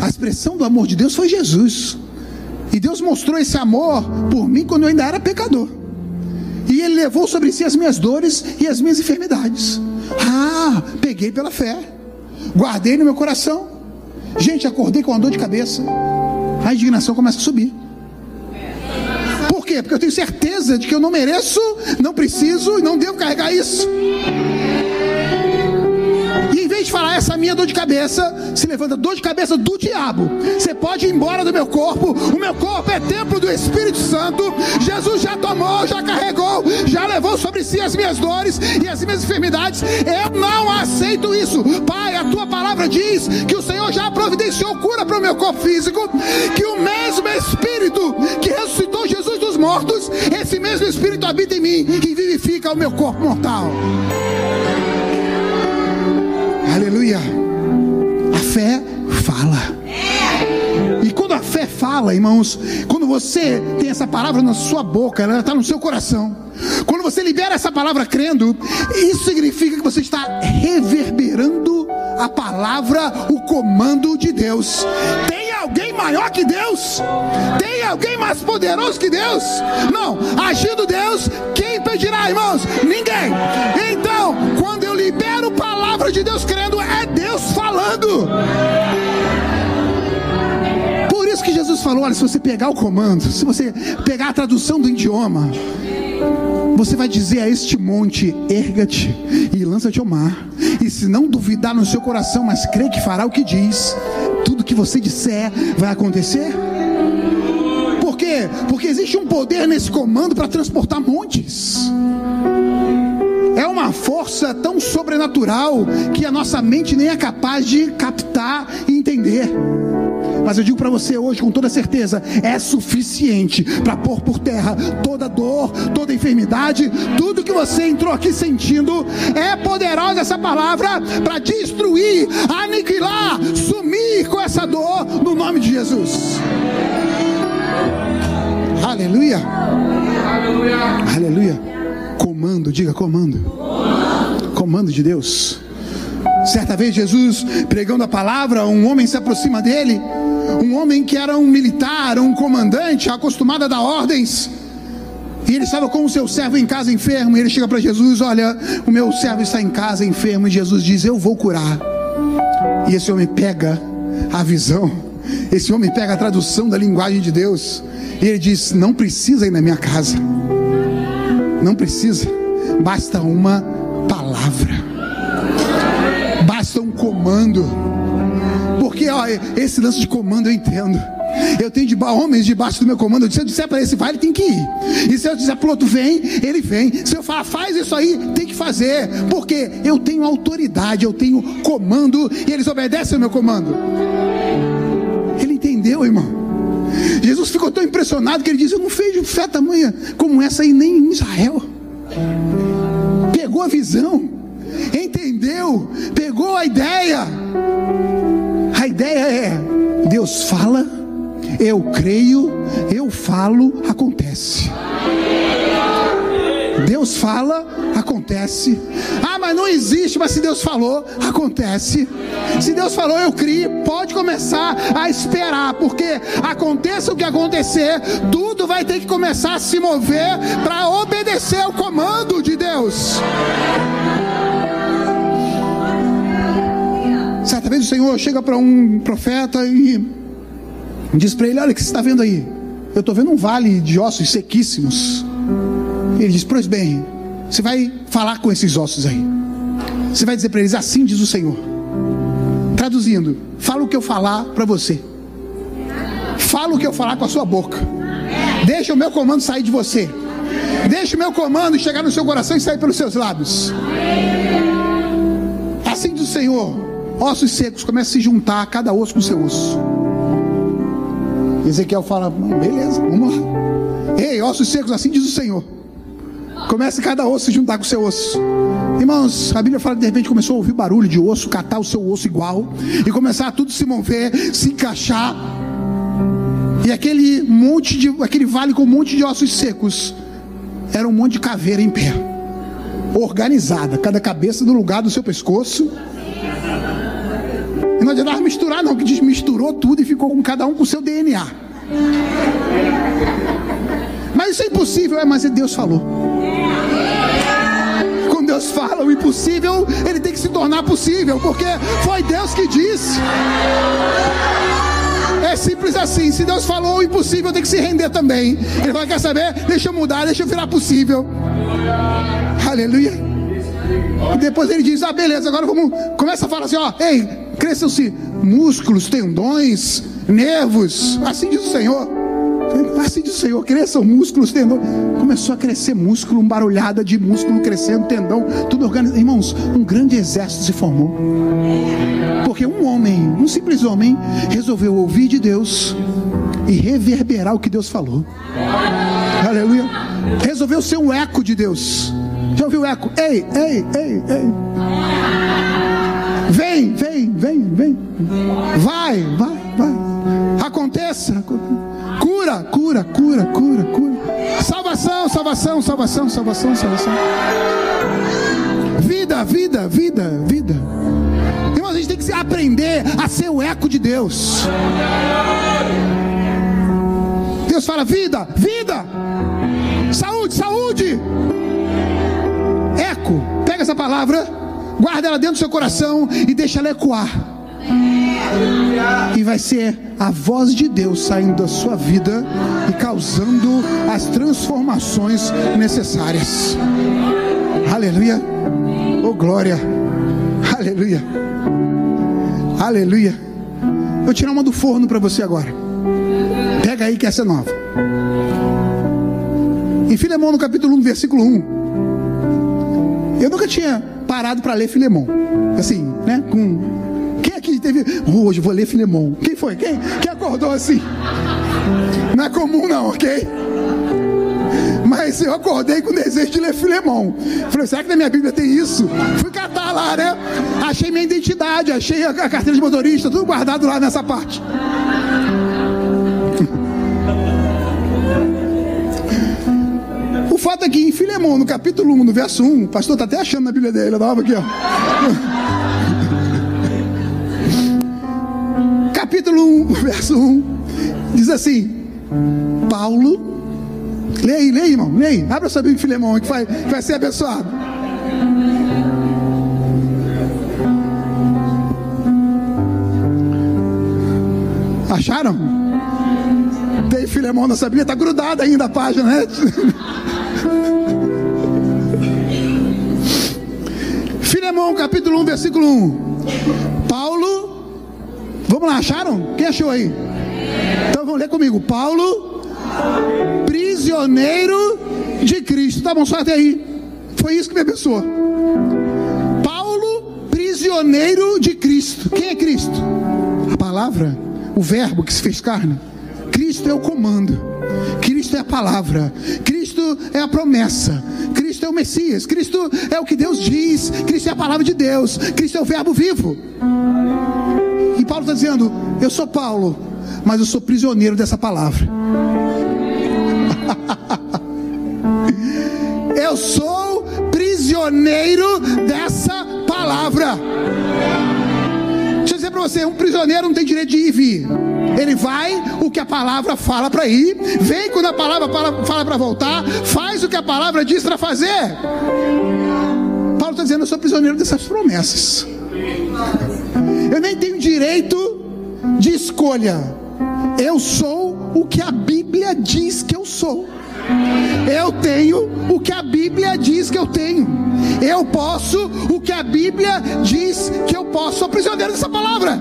a expressão do amor de Deus foi Jesus. E Deus mostrou esse amor por mim quando eu ainda era pecador. E Ele levou sobre si as minhas dores e as minhas enfermidades. Ah, peguei pela fé, guardei no meu coração. Gente, acordei com uma dor de cabeça. A indignação começa a subir. Por quê? Porque eu tenho certeza de que eu não mereço, não preciso e não devo carregar isso. E em vez de falar essa minha dor de cabeça, se levanta dor de cabeça do diabo. Você pode ir embora do meu corpo. O meu corpo é templo do Espírito Santo. Jesus já tomou, já carregou, já levou sobre si as minhas dores e as minhas enfermidades. Eu não aceito isso. Pai, a tua palavra diz que o Senhor já providenciou cura para o meu corpo físico, que o mesmo Espírito que ressuscitou Jesus dos mortos, esse mesmo Espírito habita em mim e vivifica o meu corpo mortal. Fala, irmãos, quando você tem essa palavra na sua boca, ela está no seu coração. Quando você libera essa palavra crendo, isso significa que você está reverberando a palavra, o comando de Deus. Tem alguém maior que Deus? Tem alguém mais poderoso que Deus? Não, agindo Deus, quem impedirá, irmãos? Ninguém. Então, quando eu libero a palavra de Deus crendo, é Deus falando. Por isso que Jesus falou: olha, se você pegar o comando, se você pegar a tradução do idioma, você vai dizer a este monte: erga-te e lança-te ao mar. E se não duvidar no seu coração, mas crê que fará o que diz, tudo que você disser vai acontecer? Por quê? Porque existe um poder nesse comando para transportar montes. É uma força tão sobrenatural que a nossa mente nem é capaz de captar e entender. Mas eu digo para você hoje com toda certeza, é suficiente para pôr por terra toda dor, toda enfermidade, tudo que você entrou aqui sentindo. É poderosa essa palavra para destruir, aniquilar, sumir com essa dor no nome de Jesus. Aleluia. Aleluia. Aleluia. Comando, diga comando. Comando de Deus. Certa vez Jesus pregando a palavra, um homem se aproxima dele, um homem que era um militar, um comandante, acostumado a dar ordens. E ele estava com o seu servo em casa enfermo, e ele chega para Jesus: Olha, o meu servo está em casa enfermo, e Jesus diz: Eu vou curar. E esse homem pega a visão, esse homem pega a tradução da linguagem de Deus, e ele diz: Não precisa ir na minha casa, não precisa, basta uma palavra comando. Porque ó, esse lance de comando eu entendo. Eu tenho de homens debaixo do meu comando. Se eu disser para esse vai, ele tem que ir. E se eu disser para o outro vem, ele vem. Se eu falar faz isso aí, tem que fazer. Porque eu tenho autoridade, eu tenho comando e eles obedecem ao meu comando. Ele entendeu, irmão. Jesus ficou tão impressionado que ele disse: Eu não vejo fé tamanha como essa aí nem em Israel. Pegou a visão entendeu, pegou a ideia. A ideia é: Deus fala, eu creio, eu falo, acontece. Deus fala, acontece. Ah, mas não existe, mas se Deus falou, acontece. Se Deus falou, eu crio, pode começar a esperar, porque aconteça o que acontecer, tudo vai ter que começar a se mover para obedecer ao comando de Deus. Certa vez o Senhor chega para um profeta e diz para ele: Olha, o que você está vendo aí? Eu estou vendo um vale de ossos sequíssimos. Ele diz: Pois bem, você vai falar com esses ossos aí. Você vai dizer para eles: Assim diz o Senhor. Traduzindo, fala o que eu falar para você. Fala o que eu falar com a sua boca. Deixa o meu comando sair de você. Deixa o meu comando chegar no seu coração e sair pelos seus lábios. Assim diz o Senhor ossos secos começam a se juntar, cada osso com seu osso. Ezequiel fala: beleza, vamos lá. Ei, ossos secos, assim diz o Senhor. Começa cada osso se juntar com o seu osso. Irmãos, a Bíblia fala que de repente começou a ouvir barulho de osso, catar o seu osso igual, e começar a tudo se mover, se encaixar. E aquele monte de, aquele vale com um monte de ossos secos, era um monte de caveira em pé, organizada, cada cabeça no lugar do seu pescoço não adiantava misturar, não, que desmisturou tudo e ficou com cada um com seu DNA. Mas isso é impossível, é, mas Deus falou. Quando Deus fala o impossível, ele tem que se tornar possível, porque foi Deus que disse. É simples assim. Se Deus falou o impossível, tem que se render também. Ele vai quer saber? Deixa eu mudar, deixa eu virar possível. Aleluia. E depois ele diz: Ah, beleza, agora vamos. Começa a falar assim: Ó, ei, cresçam-se músculos, tendões, nervos. Assim diz o Senhor. Assim diz o Senhor, cresçam músculos, tendões. Começou a crescer músculo, um barulhada de músculo crescendo, tendão, tudo organizado. Irmãos, um grande exército se formou. Porque um homem, um simples homem, resolveu ouvir de Deus e reverberar o que Deus falou. Aleluia. Resolveu ser um eco de Deus. Já ouviu o eco? Ei, ei, ei, ei. Vem, vem, vem. Vai, vai, vai. Aconteça. Cura, cura, cura, cura, cura. Salvação, salvação, salvação, salvação, salvação. Vida, vida, vida, vida. Irmãos, a gente tem que aprender a ser o eco de Deus. Deus fala: vida, vida. Saúde, saúde. Eco. Pega essa palavra guarda ela dentro do seu coração e deixa ela ecoar. E vai ser a voz de Deus saindo da sua vida e causando as transformações necessárias. Aleluia. Oh glória. Aleluia. Aleluia. Vou tirar uma do forno para você agora. Pega aí que essa é nova. Em Filemão, no capítulo 1, versículo 1. Eu nunca tinha parado para ler Filemão. Assim, né? Com. Quem aqui teve. Oh, hoje vou ler Filemão. Quem foi? Quem? Quem acordou assim? Não é comum, não, ok? Mas eu acordei com desejo de ler Filemão. Falei, será que na minha Bíblia tem isso? Fui catar lá, né? Achei minha identidade, achei a carteira de motorista, tudo guardado lá nessa parte. É que em Filemão, no capítulo 1, no verso 1, o pastor está até achando na Bíblia dele, nova aqui, ó. capítulo 1, verso 1, diz assim: Paulo Leia aí, leia, irmão, leia. Abra sua Bíblia em Filemão, que vai, que vai ser abençoado. Acharam? Tem Filemão na sua Bíblia, está grudada ainda a página, né? Filemão, capítulo 1, versículo 1. Paulo, vamos lá, acharam? Quem achou aí? Então vamos ler comigo. Paulo prisioneiro de Cristo. Tá bom, só até aí. Foi isso que me abençoou. Paulo, prisioneiro de Cristo. Quem é Cristo? A palavra, o verbo que se fez carne. Cristo é o comando. Cristo é a palavra. Cristo é a promessa. Cristo é o Messias. Cristo é o que Deus diz. Cristo é a palavra de Deus. Cristo é o verbo vivo. E Paulo está dizendo: Eu sou Paulo, mas eu sou prisioneiro dessa palavra. Eu sou prisioneiro dessa palavra. Deixa eu dizer para você: um prisioneiro não tem direito de ir e vir. Ele vai o que a palavra fala para ir, vem quando a palavra fala para voltar, faz o que a palavra diz para fazer. Paulo está dizendo: Eu sou prisioneiro dessas promessas. Eu nem tenho direito de escolha. Eu sou o que a Bíblia diz que eu sou. Eu tenho o que a Bíblia diz que eu tenho. Eu posso o que a Bíblia diz que eu posso. Sou prisioneiro dessa palavra.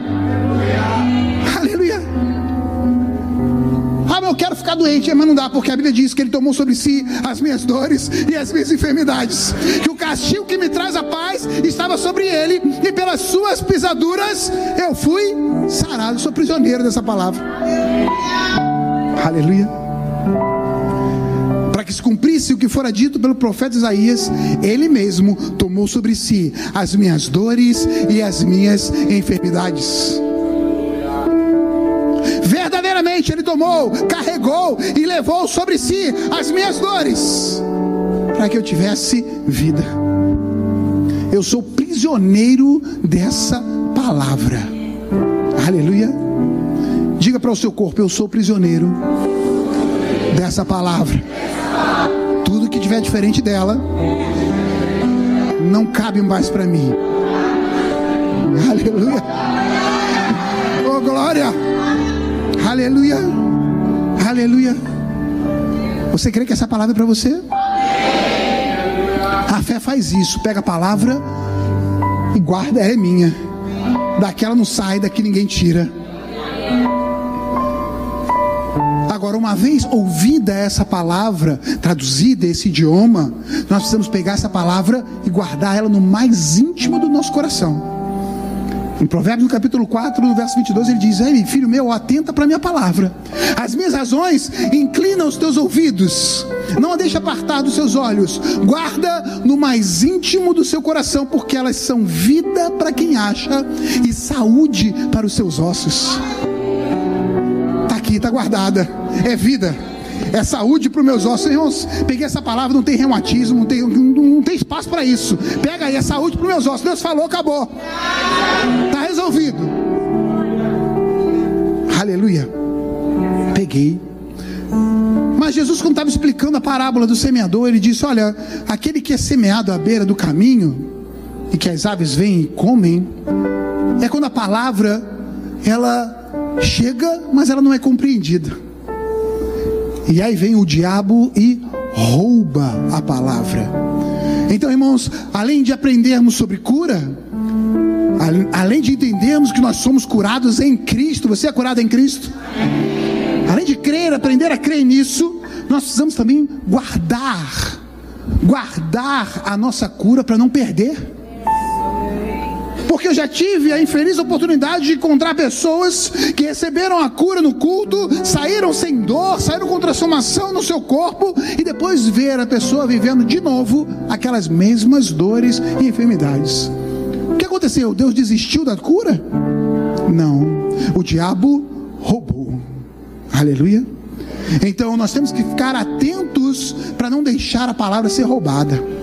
Eu quero ficar doente, mas não dá, porque a Bíblia diz que Ele tomou sobre si as minhas dores e as minhas enfermidades. Que o castigo que me traz a paz estava sobre Ele, e pelas suas pisaduras eu fui sarado. Sou prisioneiro dessa palavra. Aleluia para que se cumprisse o que fora dito pelo profeta Isaías, ele mesmo tomou sobre si as minhas dores e as minhas enfermidades. Ele tomou, carregou e levou sobre si as minhas dores, para que eu tivesse vida. Eu sou prisioneiro dessa palavra. Aleluia. Diga para o seu corpo: Eu sou prisioneiro dessa palavra. Tudo que tiver diferente dela não cabe mais para mim. Aleluia. Oh glória. Aleluia. Aleluia. Você crê que essa palavra é para você? A fé faz isso. Pega a palavra e guarda, ela é minha. Daquela não sai, daqui ninguém tira. Agora, uma vez ouvida essa palavra, traduzida esse idioma, nós precisamos pegar essa palavra e guardar ela no mais íntimo do nosso coração. Em Provérbios, no capítulo 4, no verso 22, ele diz: Ei, filho meu, atenta para a minha palavra. As minhas razões inclinam os teus ouvidos. Não a deixa apartar dos seus olhos. Guarda no mais íntimo do seu coração, porque elas são vida para quem acha e saúde para os seus ossos aqui, está guardada. É vida. É saúde para os meus ossos. Irmãos, peguei essa palavra, não tem reumatismo, não tem, não tem espaço para isso. Pega aí, é saúde para os meus ossos. Deus falou, acabou. Está resolvido. Aleluia. Peguei. Mas Jesus, quando estava explicando a parábola do semeador, ele disse: Olha, aquele que é semeado à beira do caminho, e que as aves vêm e comem, é quando a palavra ela chega, mas ela não é compreendida. E aí vem o diabo e rouba a palavra. Então, irmãos, além de aprendermos sobre cura, Além de entendermos que nós somos curados em Cristo, você é curado em Cristo? Além de crer, aprender a crer nisso, nós precisamos também guardar, guardar a nossa cura para não perder. Porque eu já tive a infeliz oportunidade de encontrar pessoas que receberam a cura no culto, saíram sem dor, saíram com transformação no seu corpo e depois ver a pessoa vivendo de novo aquelas mesmas dores e enfermidades. O que aconteceu? Deus desistiu da cura? Não. O diabo roubou. Aleluia. Então nós temos que ficar atentos para não deixar a palavra ser roubada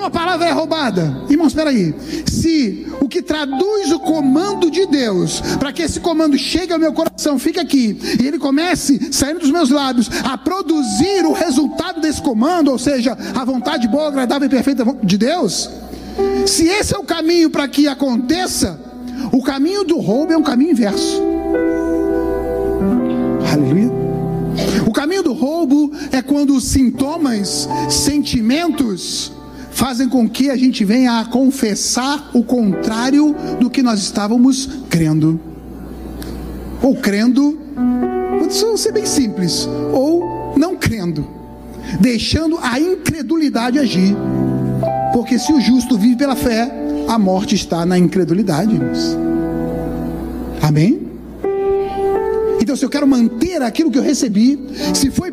como a palavra é roubada? Irmãos, espera aí. Se o que traduz o comando de Deus, para que esse comando chegue ao meu coração, fique aqui, e ele comece, saindo dos meus lábios, a produzir o resultado desse comando, ou seja, a vontade boa, agradável e perfeita de Deus, se esse é o caminho para que aconteça, o caminho do roubo é um caminho inverso. Aleluia. O caminho do roubo é quando os sintomas, sentimentos, fazem com que a gente venha a confessar o contrário do que nós estávamos crendo. Ou crendo, vou ser bem simples, ou não crendo, deixando a incredulidade agir. Porque se o justo vive pela fé, a morte está na incredulidade. Amém? Então, se eu quero manter aquilo que eu recebi, se foi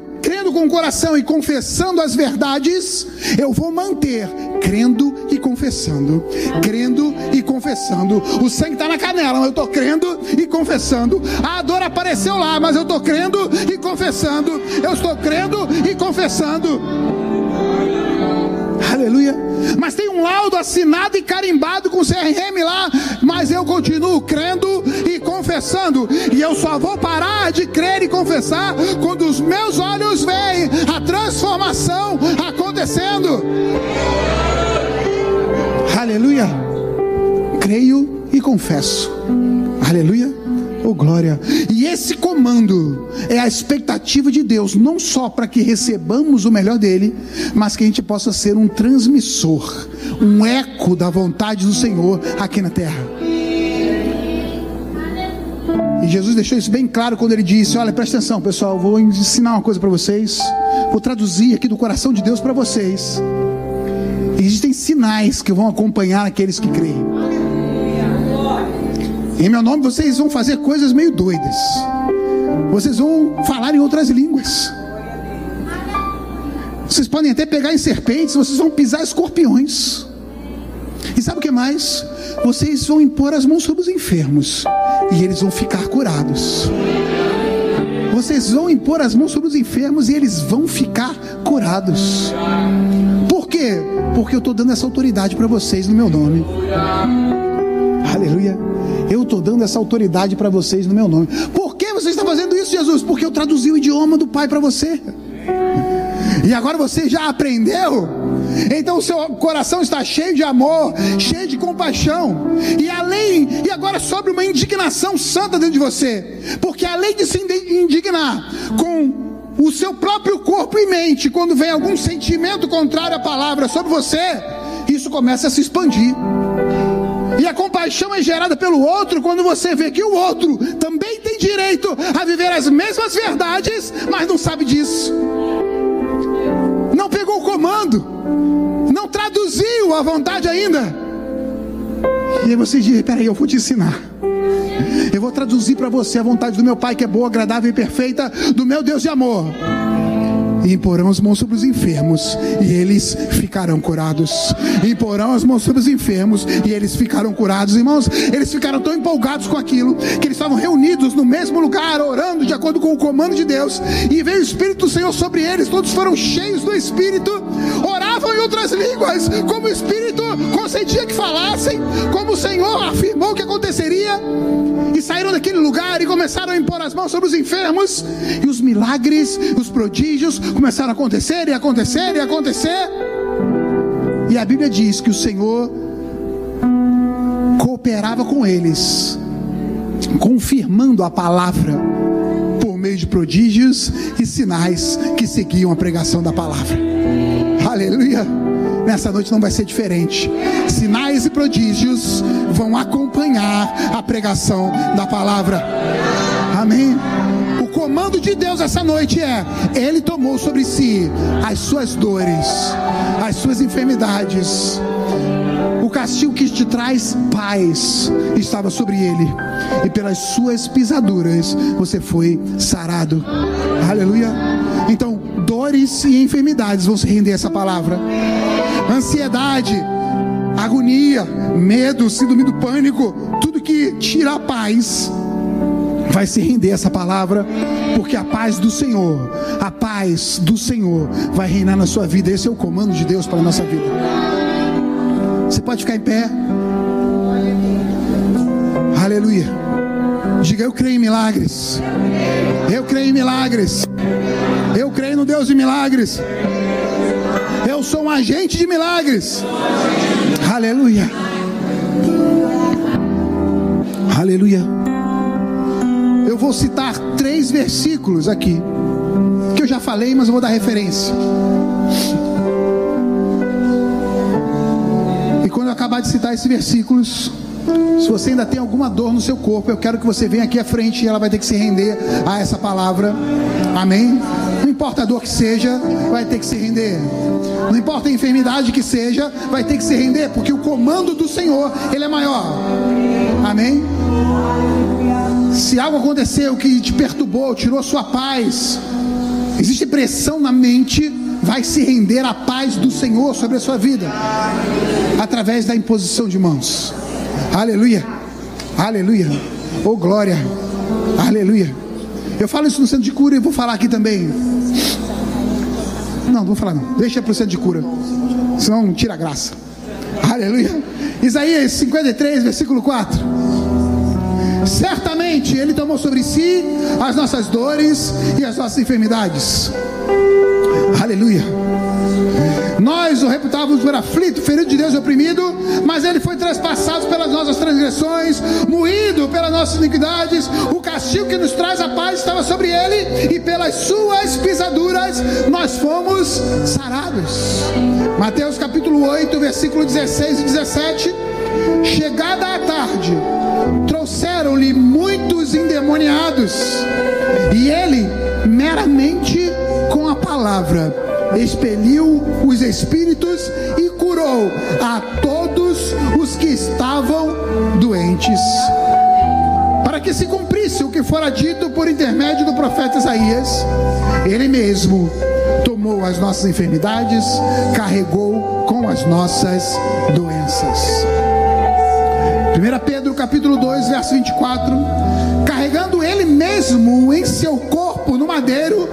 com o coração e confessando as verdades, eu vou manter crendo e confessando, crendo e confessando. O sangue está na canela, mas eu estou crendo e confessando. A dor apareceu lá, mas eu estou crendo e confessando. Eu estou crendo e confessando. Aleluia. Mas tem um laudo assinado e carimbado com CRM lá, mas eu continuo crendo e confessando. E eu só vou parar de crer e confessar quando os meus olhos veem a transformação acontecendo. Aleluia. Creio e confesso. Aleluia. Oh glória. Esse comando é a expectativa de Deus, não só para que recebamos o melhor dele, mas que a gente possa ser um transmissor, um eco da vontade do Senhor aqui na terra. E Jesus deixou isso bem claro quando ele disse: Olha, presta atenção, pessoal, vou ensinar uma coisa para vocês, vou traduzir aqui do coração de Deus para vocês. Existem sinais que vão acompanhar aqueles que creem. Em meu nome vocês vão fazer coisas meio doidas. Vocês vão falar em outras línguas. Vocês podem até pegar em serpentes, vocês vão pisar escorpiões. E sabe o que mais? Vocês vão impor as mãos sobre os enfermos e eles vão ficar curados. Vocês vão impor as mãos sobre os enfermos e eles vão ficar curados. Por quê? Porque eu estou dando essa autoridade para vocês no meu nome. Aleluia. Estou dando essa autoridade para vocês no meu nome. Por que você está fazendo isso, Jesus? Porque eu traduzi o idioma do Pai para você. E agora você já aprendeu? Então o seu coração está cheio de amor, cheio de compaixão. E além, e agora sobre uma indignação santa dentro de você. Porque além de se indignar com o seu próprio corpo e mente, quando vem algum sentimento contrário à palavra sobre você, isso começa a se expandir. E a compaixão é gerada pelo outro quando você vê que o outro também tem direito a viver as mesmas verdades, mas não sabe disso. Não pegou o comando, não traduziu a vontade ainda. E aí você diz: peraí, eu vou te ensinar. Eu vou traduzir para você a vontade do meu Pai que é boa, agradável e perfeita, do meu Deus de amor e imporão as mãos sobre os enfermos e eles ficarão curados. E imporão as mãos sobre os enfermos e eles ficarão curados. Irmãos, eles ficaram tão empolgados com aquilo que eles estavam reunidos no mesmo lugar, orando de acordo com o comando de Deus. E veio o Espírito do Senhor sobre eles, todos foram cheios do Espírito, outras línguas, como o Espírito concedia que falassem, como o Senhor afirmou que aconteceria. E saíram daquele lugar e começaram a impor as mãos sobre os enfermos, e os milagres, os prodígios começaram a acontecer e acontecer e acontecer. E a Bíblia diz que o Senhor cooperava com eles, confirmando a palavra por meio de prodígios e sinais que seguiam a pregação da palavra. Aleluia! nessa noite não vai ser diferente. Sinais e prodígios vão acompanhar a pregação da palavra. Amém. O comando de Deus essa noite é: Ele tomou sobre si as suas dores, as suas enfermidades. O castigo que te traz paz estava sobre ele, e pelas suas pisaduras você foi sarado. Aleluia. Dores e enfermidades vão se render a essa palavra. Ansiedade, agonia, medo, síndrome do pânico, tudo que tira a paz vai se render a essa palavra, porque a paz do Senhor, a paz do Senhor vai reinar na sua vida. Esse é o comando de Deus para a nossa vida. Você pode ficar em pé. Aleluia. Diga, eu creio em milagres. Eu creio em milagres. Eu creio no Deus de milagres. Eu sou um agente de milagres. Aleluia. Aleluia. Eu vou citar três versículos aqui. Que eu já falei, mas eu vou dar referência. E quando eu acabar de citar esses versículos, se você ainda tem alguma dor no seu corpo, eu quero que você venha aqui à frente e ela vai ter que se render a essa palavra. Amém? Importa a dor que seja, vai ter que se render. Não importa a enfermidade que seja, vai ter que se render, porque o comando do Senhor, ele é maior. Amém? Se algo aconteceu que te perturbou, tirou sua paz, existe pressão na mente, vai se render a paz do Senhor sobre a sua vida, através da imposição de mãos. Aleluia, aleluia, oh glória, aleluia. Eu falo isso no centro de cura e vou falar aqui também. Não, não vou falar não, deixa para o centro de cura, senão tira a graça. Aleluia. Isaías 53, versículo 4. Certamente Ele tomou sobre si as nossas dores e as nossas enfermidades. Aleluia. Nós o reputávamos por aflito, ferido de Deus oprimido, mas ele foi traspassado pelas nossas transgressões, moído pelas nossas iniquidades. O castigo que nos traz a paz estava sobre ele, e pelas suas pisaduras nós fomos sarados. Mateus capítulo 8, versículo 16 e 17. Chegada a tarde, trouxeram-lhe muitos endemoniados, e ele, meramente com a palavra, expeliu os espíritos e curou a todos os que estavam doentes. Para que se cumprisse o que fora dito por intermédio do profeta Isaías, ele mesmo tomou as nossas enfermidades, carregou com as nossas doenças. 1 Pedro capítulo 2, verso 24, carregando ele mesmo em seu corpo no madeiro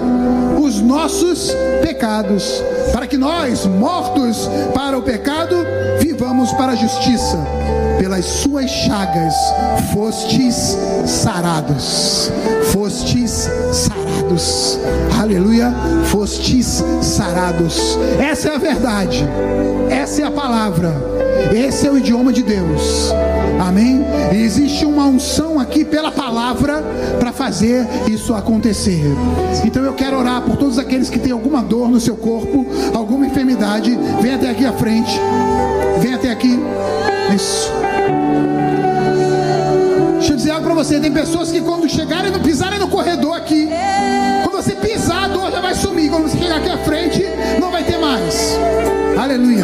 os nossos pecados, para que nós, mortos para o pecado, vivamos para a justiça. Pelas suas chagas fostes sarados. Fostes sarados. Aleluia. Fostes sarados. Essa é a verdade. Essa é a palavra. Esse é o idioma de Deus. Amém? E existe uma unção aqui pela palavra para fazer isso acontecer. Então eu quero orar por todos aqueles que têm alguma dor no seu corpo, alguma enfermidade. Vem até aqui à frente. Vem até aqui. Isso. Deixa eu dizer algo para você. Tem pessoas que quando chegarem no pisarem no corredor aqui, quando você pisar, a dor já vai sumir. Quando você chegar aqui à frente, não vai ter mais. Aleluia.